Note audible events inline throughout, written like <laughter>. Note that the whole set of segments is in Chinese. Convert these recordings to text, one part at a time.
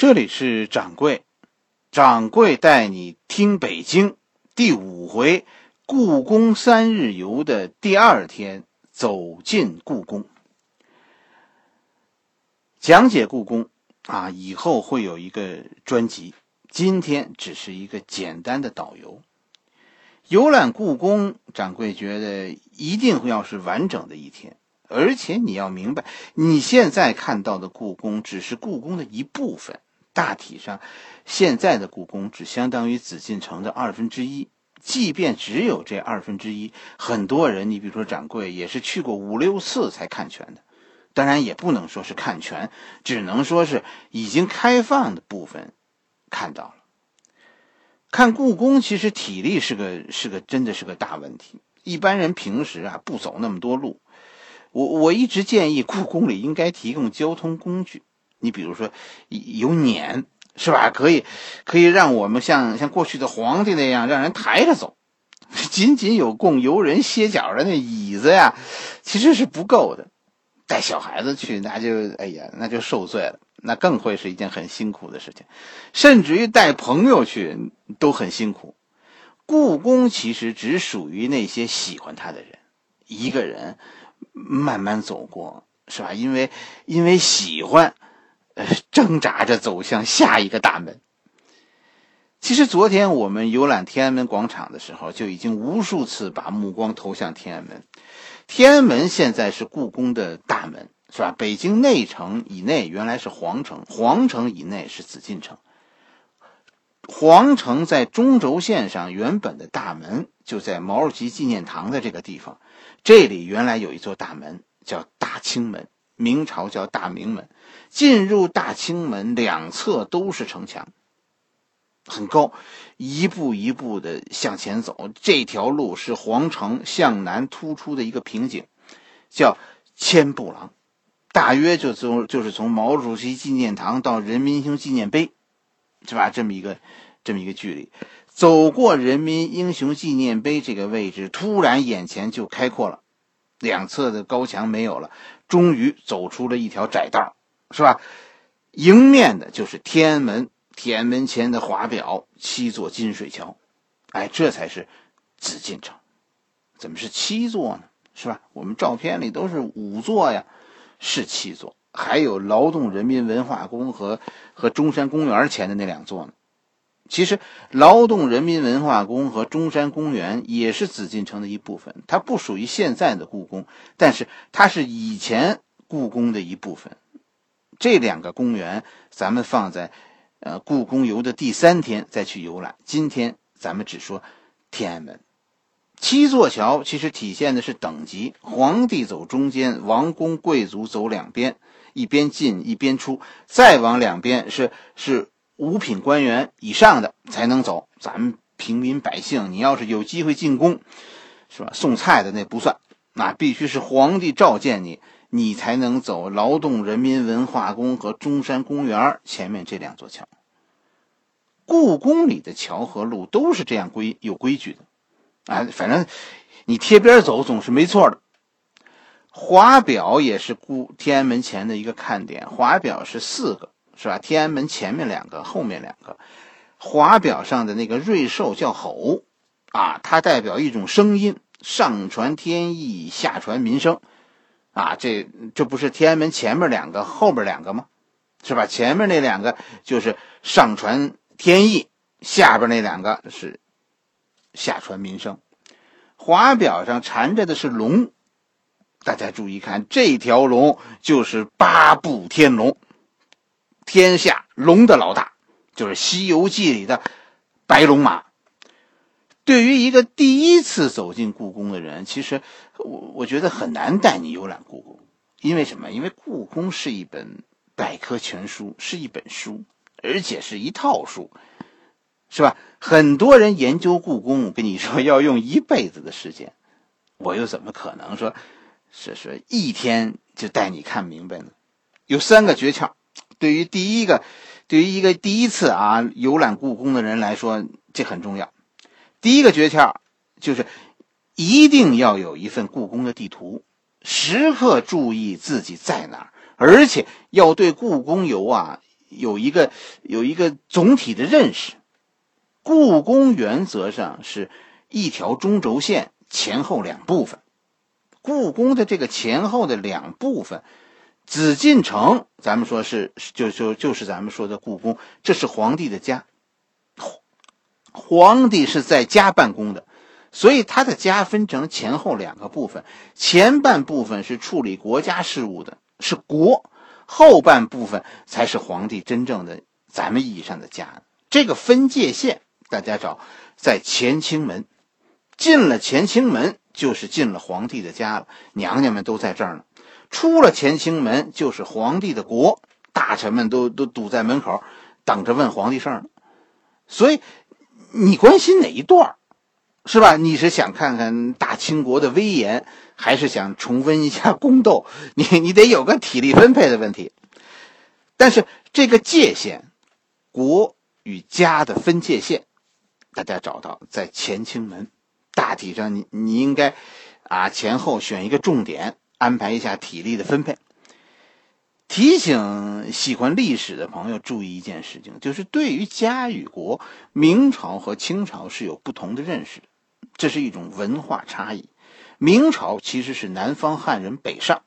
这里是掌柜，掌柜带你听北京第五回故宫三日游的第二天，走进故宫，讲解故宫啊，以后会有一个专辑。今天只是一个简单的导游，游览故宫，掌柜觉得一定会要是完整的一天。而且你要明白，你现在看到的故宫只是故宫的一部分。大体上，现在的故宫只相当于紫禁城的二分之一。即便只有这二分之一，很多人，你比如说掌柜，也是去过五六次才看全的。当然，也不能说是看全，只能说是已经开放的部分看到了。看故宫，其实体力是个是个真的是个大问题。一般人平时啊不走那么多路。我我一直建议故宫里应该提供交通工具。你比如说，有辇是吧？可以，可以让我们像像过去的皇帝那样让人抬着走。<laughs> 仅仅有供游人歇脚的那椅子呀，其实是不够的。带小孩子去，那就哎呀，那就受罪了。那更会是一件很辛苦的事情。甚至于带朋友去都很辛苦。故宫其实只属于那些喜欢它的人，一个人慢慢走过，是吧？因为因为喜欢。挣扎着走向下一个大门。其实昨天我们游览天安门广场的时候，就已经无数次把目光投向天安门。天安门现在是故宫的大门，是吧？北京内城以内原来是皇城，皇城以内是紫禁城。皇城在中轴线上原本的大门就在毛主席纪念堂的这个地方，这里原来有一座大门叫大清门。明朝叫大明门，进入大清门两侧都是城墙，很高，一步一步的向前走。这条路是皇城向南突出的一个瓶颈，叫千步廊，大约就从就是从毛主席纪念堂到人民英雄纪念碑，是吧？这么一个这么一个距离，走过人民英雄纪念碑这个位置，突然眼前就开阔了，两侧的高墙没有了。终于走出了一条窄道，是吧？迎面的就是天安门，天安门前的华表七座金水桥，哎，这才是紫禁城。怎么是七座呢？是吧？我们照片里都是五座呀，是七座。还有劳动人民文化宫和和中山公园前的那两座呢。其实，劳动人民文化宫和中山公园也是紫禁城的一部分，它不属于现在的故宫，但是它是以前故宫的一部分。这两个公园，咱们放在呃故宫游的第三天再去游览。今天咱们只说天安门七座桥，其实体现的是等级：皇帝走中间，王公贵族走两边，一边进一边出，再往两边是是。五品官员以上的才能走，咱们平民百姓，你要是有机会进宫，是吧？送菜的那不算，那必须是皇帝召见你，你才能走劳动人民文化宫和中山公园前面这两座桥。故宫里的桥和路都是这样规有规矩的，啊，反正你贴边走总是没错的。华表也是故天安门前的一个看点，华表是四个。是吧？天安门前面两个，后面两个，华表上的那个瑞兽叫吼，啊，它代表一种声音，上传天意，下传民生，啊，这这不是天安门前面两个，后边两个吗？是吧？前面那两个就是上传天意，下边那两个是下传民生。华表上缠着的是龙，大家注意看，这条龙就是八部天龙。天下龙的老大，就是《西游记》里的白龙马。对于一个第一次走进故宫的人，其实我我觉得很难带你游览故宫，因为什么？因为故宫是一本百科全书，是一本书，而且是一套书，是吧？很多人研究故宫，我跟你说要用一辈子的时间，我又怎么可能说，是说一天就带你看明白呢？有三个诀窍。对于第一个，对于一个第一次啊游览故宫的人来说，这很重要。第一个诀窍就是一定要有一份故宫的地图，时刻注意自己在哪儿，而且要对故宫游啊有一个有一个总体的认识。故宫原则上是一条中轴线，前后两部分。故宫的这个前后的两部分，紫禁城，咱们说是就就就是咱们说的故宫，这是皇帝的家。皇帝是在家办公的，所以他的家分成前后两个部分，前半部分是处理国家事务的，是国；后半部分才是皇帝真正的咱们意义上的家。这个分界线，大家找在乾清门，进了乾清门就是进了皇帝的家了，娘娘们都在这儿呢；出了乾清门就是皇帝的国，大臣们都都堵在门口等着问皇帝事儿呢，所以。你关心哪一段是吧？你是想看看大清国的威严，还是想重温一下宫斗？<laughs> 你你得有个体力分配的问题。但是这个界限，国与家的分界线，大家找到在乾清门。大体上，你你应该啊前后选一个重点，安排一下体力的分配。提醒喜欢历史的朋友注意一件事情，就是对于家与国，明朝和清朝是有不同的认识，这是一种文化差异。明朝其实是南方汉人北上，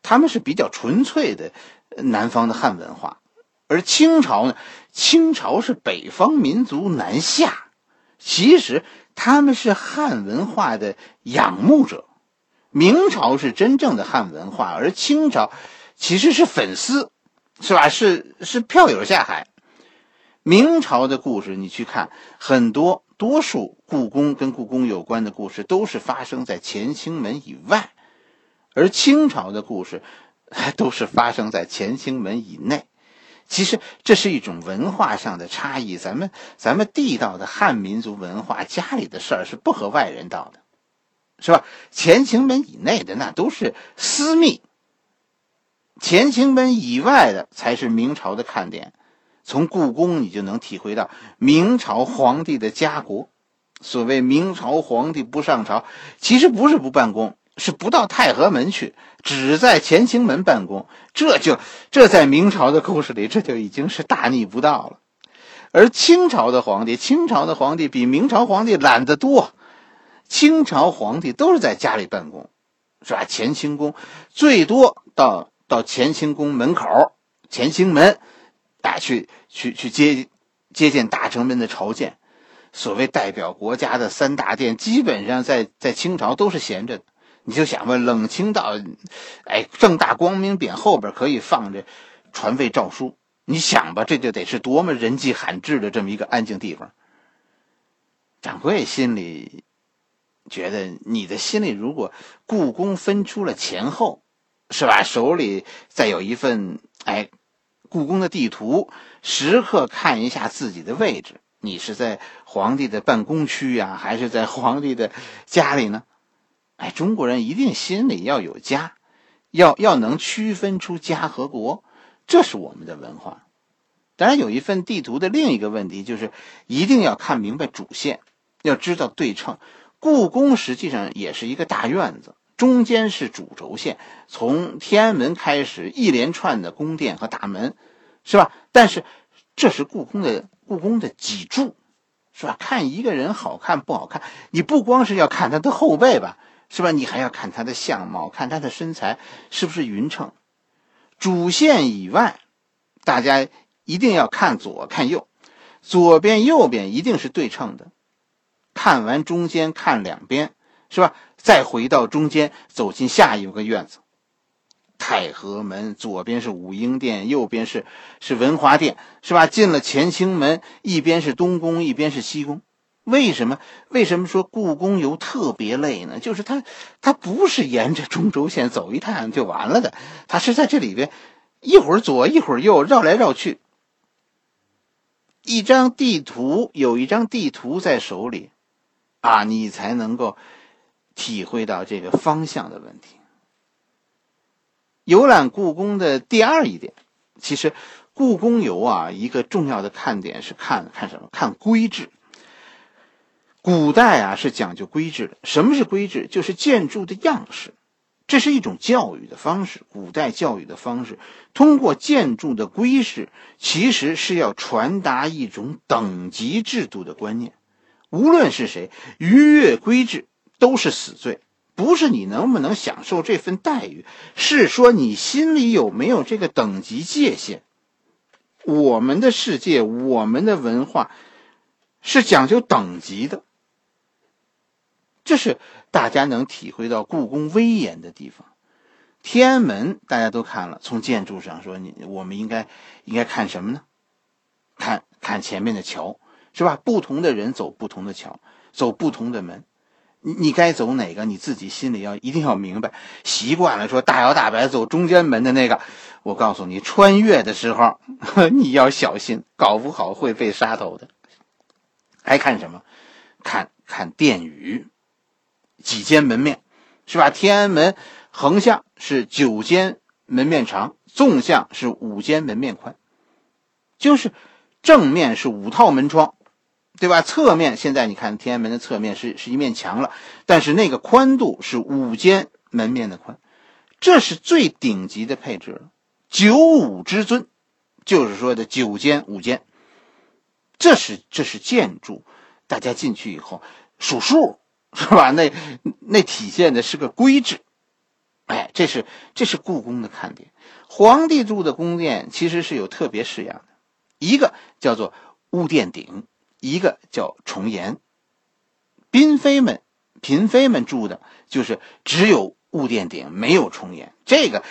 他们是比较纯粹的南方的汉文化，而清朝呢，清朝是北方民族南下，其实他们是汉文化的仰慕者。明朝是真正的汉文化，而清朝。其实是粉丝，是吧？是是票友下海。明朝的故事，你去看很多，多数故宫跟故宫有关的故事都是发生在乾清门以外，而清朝的故事 <laughs> 都是发生在乾清门以内。其实这是一种文化上的差异。咱们咱们地道的汉民族文化，家里的事儿是不和外人道的，是吧？乾清门以内的那都是私密。乾清门以外的才是明朝的看点，从故宫你就能体会到明朝皇帝的家国。所谓明朝皇帝不上朝，其实不是不办公，是不到太和门去，只在乾清门办公。这就这在明朝的故事里，这就已经是大逆不道了。而清朝的皇帝，清朝的皇帝比明朝皇帝懒得多，清朝皇帝都是在家里办公，是吧？乾清宫最多到。到乾清宫门口，乾清门，啊，去去去接接见大臣们的朝见。所谓代表国家的三大殿，基本上在在清朝都是闲着的。你就想吧，冷清到，哎，正大光明匾后边可以放着传位诏书。你想吧，这就得是多么人迹罕至的这么一个安静地方。掌柜心里觉得，你的心里如果故宫分出了前后。是吧？手里再有一份哎，故宫的地图，时刻看一下自己的位置。你是在皇帝的办公区呀，还是在 <laughs> 皇帝的家里呢？哎，中国人一定心里要有家，要要能区分出家和国，这是我们的文化。当然，有一份地图的另一个问题就是，一定要看明白主线，要知道对称。故宫实际上也是一个大院子。中间是主轴线，从天安门开始一连串的宫殿和大门，是吧？但是这是故宫的故宫的脊柱，是吧？看一个人好看不好看，你不光是要看他的后背吧，是吧？你还要看他的相貌，看他的身材是不是匀称。主线以外，大家一定要看左看右，左边右边一定是对称的。看完中间，看两边。是吧？再回到中间，走进下一个院子，太和门左边是武英殿，右边是是文华殿，是吧？进了乾清门，一边是东宫，一边是西宫。为什么？为什么说故宫游特别累呢？就是它，它不是沿着中轴线走一趟就完了的，它是在这里边一会儿左一会儿右绕来绕去。一张地图，有一张地图在手里，啊，你才能够。体会到这个方向的问题。游览故宫的第二一点，其实故宫游啊，一个重要的看点是看看什么？看规制。古代啊是讲究规制的。什么是规制？就是建筑的样式。这是一种教育的方式，古代教育的方式，通过建筑的规式，其实是要传达一种等级制度的观念。无论是谁逾越规制，都是死罪。不是你能不能享受这份待遇，是说你心里有没有这个等级界限。我们的世界，我们的文化，是讲究等级的。这是大家能体会到故宫威严的地方。天安门大家都看了，从建筑上说，你我们应该应该看什么呢？看看前面的桥，是吧？不同的人走不同的桥，走不同的门，你你该走哪个？你自己心里要一定要明白。习惯了说大摇大摆走中间门的那个，我告诉你，穿越的时候 <laughs> 你要小心，搞不好会被杀头的。还看什么？看看殿宇。几间门面，是吧？天安门横向是九间门面长，纵向是五间门面宽，就是正面是五套门窗，对吧？侧面现在你看天安门的侧面是是一面墙了，但是那个宽度是五间门面的宽，这是最顶级的配置了。九五之尊，就是说的九间五间，这是这是建筑，大家进去以后数数。是吧？那那体现的是个规制，哎，这是这是故宫的看点。皇帝住的宫殿其实是有特别式样的，一个叫做雾殿顶，一个叫重檐。嫔妃们、嫔妃们住的就是只有雾殿顶，没有重檐。这个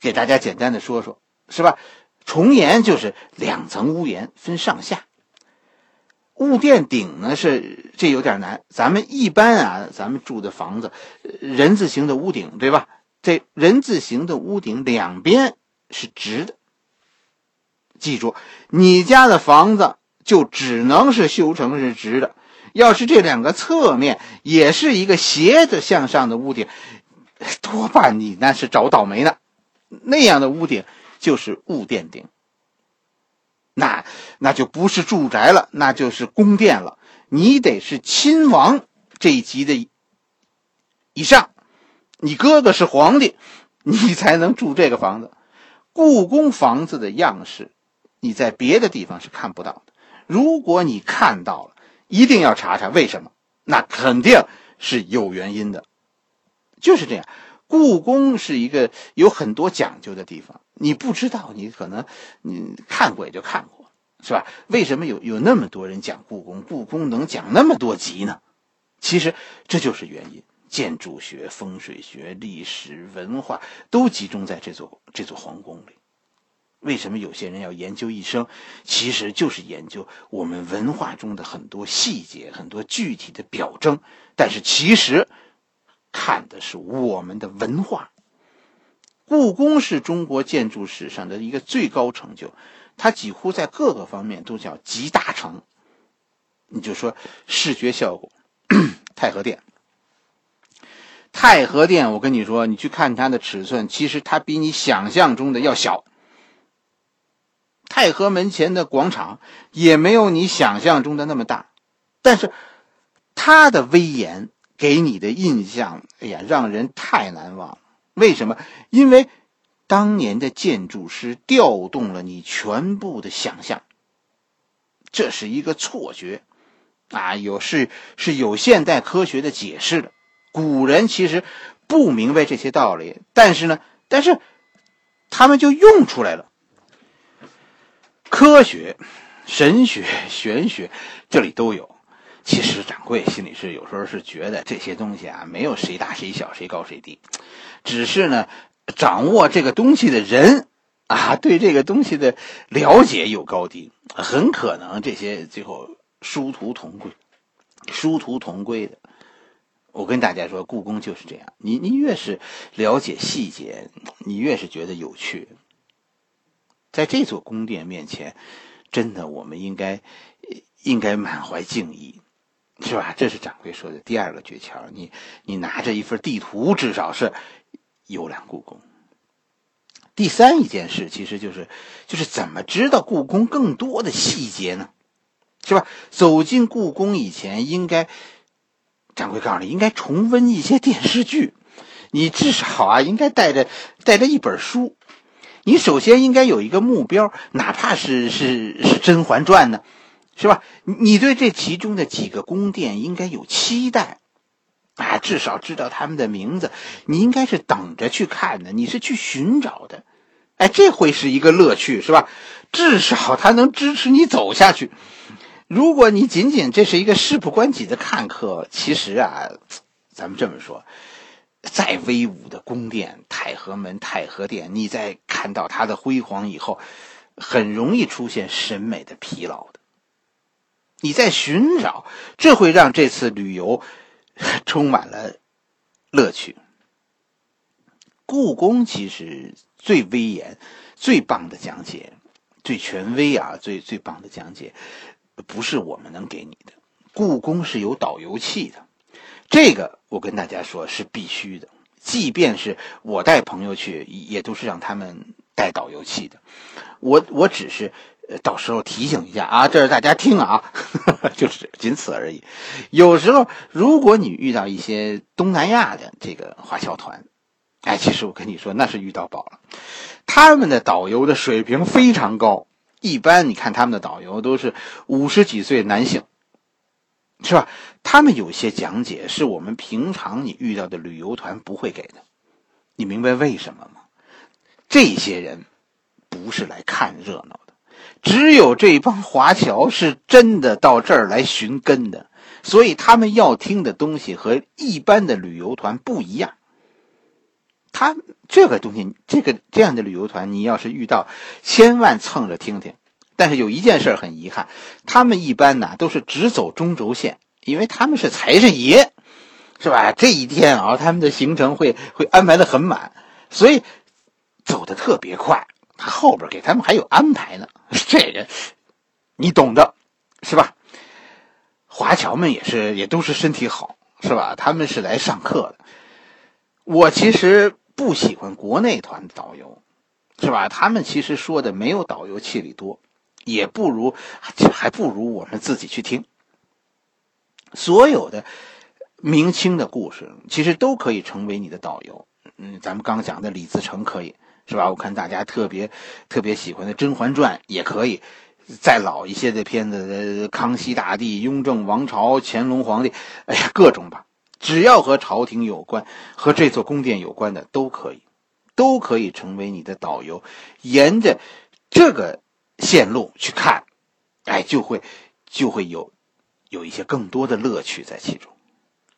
给大家简单的说说，是吧？重檐就是两层屋檐，分上下。雾殿顶呢是这有点难，咱们一般啊，咱们住的房子，人字形的屋顶，对吧？这人字形的屋顶两边是直的。记住，你家的房子就只能是修成是直的。要是这两个侧面也是一个斜着向上的屋顶，多半你那是找倒霉呢。那样的屋顶就是雾殿顶。那那就不是住宅了，那就是宫殿了。你得是亲王这一级的以上，你哥哥是皇帝，你才能住这个房子。故宫房子的样式，你在别的地方是看不到的。如果你看到了，一定要查查为什么，那肯定是有原因的。就是这样，故宫是一个有很多讲究的地方。你不知道，你可能你看过也就看过，是吧？为什么有有那么多人讲故宫？故宫能讲那么多集呢？其实这就是原因：建筑学、风水学、历史文化都集中在这座这座皇宫里。为什么有些人要研究一生？其实就是研究我们文化中的很多细节、很多具体的表征。但是其实看的是我们的文化。故宫是中国建筑史上的一个最高成就，它几乎在各个方面都叫集大成。你就说视觉效果，<clears throat> 太和殿。太和殿，我跟你说，你去看它的尺寸，其实它比你想象中的要小。太和门前的广场也没有你想象中的那么大，但是它的威严给你的印象，哎呀，让人太难忘。为什么？因为当年的建筑师调动了你全部的想象，这是一个错觉啊！有是是有现代科学的解释的。古人其实不明白这些道理，但是呢，但是他们就用出来了。科学、神学、玄学，这里都有。其实掌柜心里是有时候是觉得这些东西啊，没有谁大谁小，谁高谁低。只是呢，掌握这个东西的人啊，<laughs> 对这个东西的了解有高低，很可能这些最后殊途同归，殊途同归的。我跟大家说，故宫就是这样，你你越是了解细节，你越是觉得有趣。在这座宫殿面前，真的我们应该应该满怀敬意，是吧？这是掌柜说的第二个诀窍，你你拿着一份地图，至少是。游览故宫。第三一件事，其实就是就是怎么知道故宫更多的细节呢？是吧？走进故宫以前，应该掌柜告诉你，应该重温一些电视剧。你至少啊，应该带着带着一本书。你首先应该有一个目标，哪怕是是是《甄嬛传》呢，是吧？你对这其中的几个宫殿应该有期待，啊，至少知道他们的名字。你应该是等着去看的，你是去寻找的，哎，这会是一个乐趣，是吧？至少它能支持你走下去。如果你仅仅这是一个事不关己的看客，其实啊，咱们这么说，再威武的宫殿太和门、太和殿，你在看到它的辉煌以后，很容易出现审美的疲劳的。你在寻找，这会让这次旅游 <laughs> 充满了乐趣。故宫其实最威严、最棒的讲解。最权威啊，最最棒的讲解，不是我们能给你的。故宫是有导游器的，这个我跟大家说是必须的。即便是我带朋友去，也都是让他们带导游去的。我我只是呃到时候提醒一下啊，这是大家听啊，<laughs> 就是仅此而已。有时候如果你遇到一些东南亚的这个华侨团，哎，其实我跟你说，那是遇到宝了。他们的导游的水平非常高，一般你看他们的导游都是五十几岁男性，是吧？他们有些讲解是我们平常你遇到的旅游团不会给的，你明白为什么吗？这些人不是来看热闹的，只有这帮华侨是真的到这儿来寻根的，所以他们要听的东西和一般的旅游团不一样。他这个东西，这个这样的旅游团，你要是遇到，千万蹭着听听。但是有一件事很遗憾，他们一般呢都是只走中轴线，因为他们是财神爷，是吧？这一天啊，他们的行程会会安排的很满，所以走的特别快。他后边给他们还有安排呢，<laughs> 这人你懂的，是吧？华侨们也是，也都是身体好，是吧？他们是来上课的。我其实。不喜欢国内团导游，是吧？他们其实说的没有导游气力多，也不如，还不如我们自己去听。所有的明清的故事，其实都可以成为你的导游。嗯，咱们刚讲的李自成可以，是吧？我看大家特别特别喜欢的《甄嬛传》也可以。再老一些的片子，康熙大帝、雍正王朝、乾隆皇帝，哎呀，各种吧。只要和朝廷有关、和这座宫殿有关的都可以，都可以成为你的导游。沿着这个线路去看，哎，就会就会有有一些更多的乐趣在其中。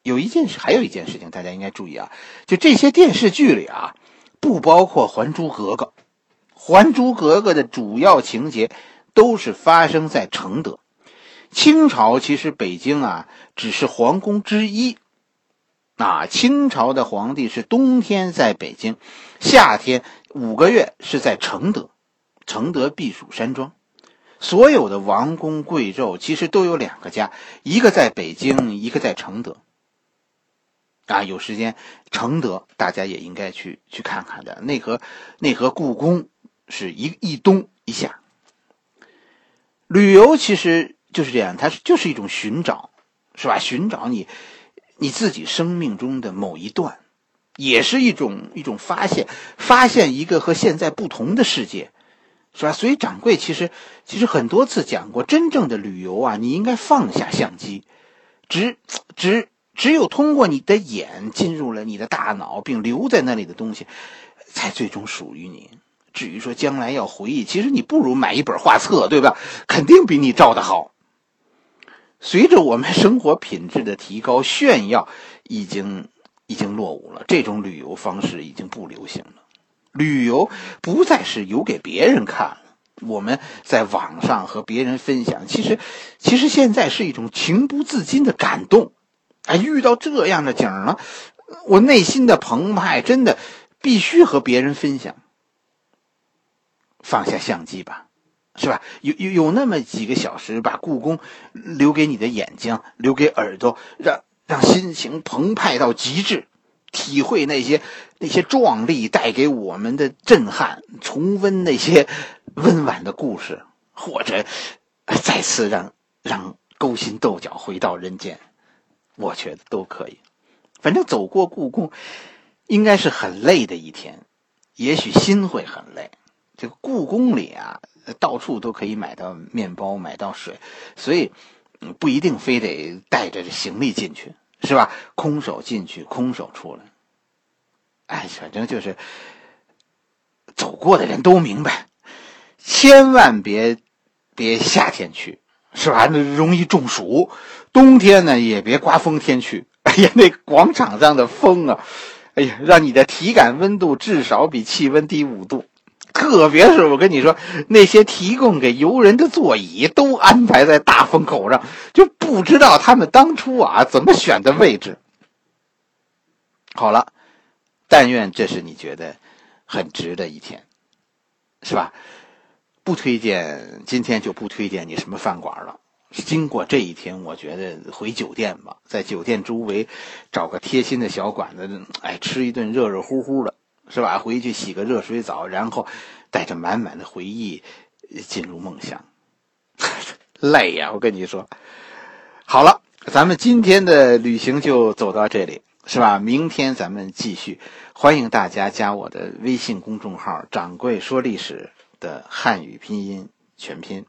有一件事，还有一件事情，大家应该注意啊，就这些电视剧里啊，不包括《还珠格格》。《还珠格格》的主要情节都是发生在承德。清朝其实北京啊，只是皇宫之一。啊，清朝的皇帝是冬天在北京，夏天五个月是在承德，承德避暑山庄。所有的王公贵胄其实都有两个家，一个在北京，一个在承德。啊，有时间承德大家也应该去去看看的。内河内河故宫是一一东一下。旅游其实就是这样，它是就是一种寻找，是吧？寻找你。你自己生命中的某一段，也是一种一种发现，发现一个和现在不同的世界，是吧？所以掌柜其实其实很多次讲过，真正的旅游啊，你应该放下相机，只只只有通过你的眼进入了你的大脑，并留在那里的东西，才最终属于你。至于说将来要回忆，其实你不如买一本画册，对吧？肯定比你照的好。随着我们生活品质的提高，炫耀已经已经落伍了。这种旅游方式已经不流行了。旅游不再是游给别人看了，我们在网上和别人分享，其实其实现在是一种情不自禁的感动。哎，遇到这样的景了，我内心的澎湃，真的必须和别人分享。放下相机吧。是吧？有有有那么几个小时，把故宫留给你的眼睛，留给耳朵，让让心情澎湃到极致，体会那些那些壮丽带给我们的震撼，重温那些温婉的故事，或者再次让让勾心斗角回到人间，我觉得都可以。反正走过故宫，应该是很累的一天，也许心会很累。这个故宫里啊，到处都可以买到面包，买到水，所以不一定非得带着行李进去，是吧？空手进去，空手出来。哎，反正就是走过的人都明白，千万别别夏天去，是吧？那容易中暑。冬天呢，也别刮风天去。哎呀，那广场上的风啊！哎呀，让你的体感温度至少比气温低五度，特别是我跟你说，那些提供给游人的座椅都安排在大风口上，就不知道他们当初啊怎么选的位置。好了，但愿这是你觉得很值的一天，是吧？不推荐，今天就不推荐你什么饭馆了。经过这一天，我觉得回酒店吧，在酒店周围找个贴心的小馆子，哎，吃一顿热热乎乎的，是吧？回去洗个热水澡，然后带着满满的回忆进入梦乡。<laughs> 累呀，我跟你说。好了，咱们今天的旅行就走到这里，是吧？明天咱们继续。欢迎大家加我的微信公众号“掌柜说历史”的汉语拼音全拼。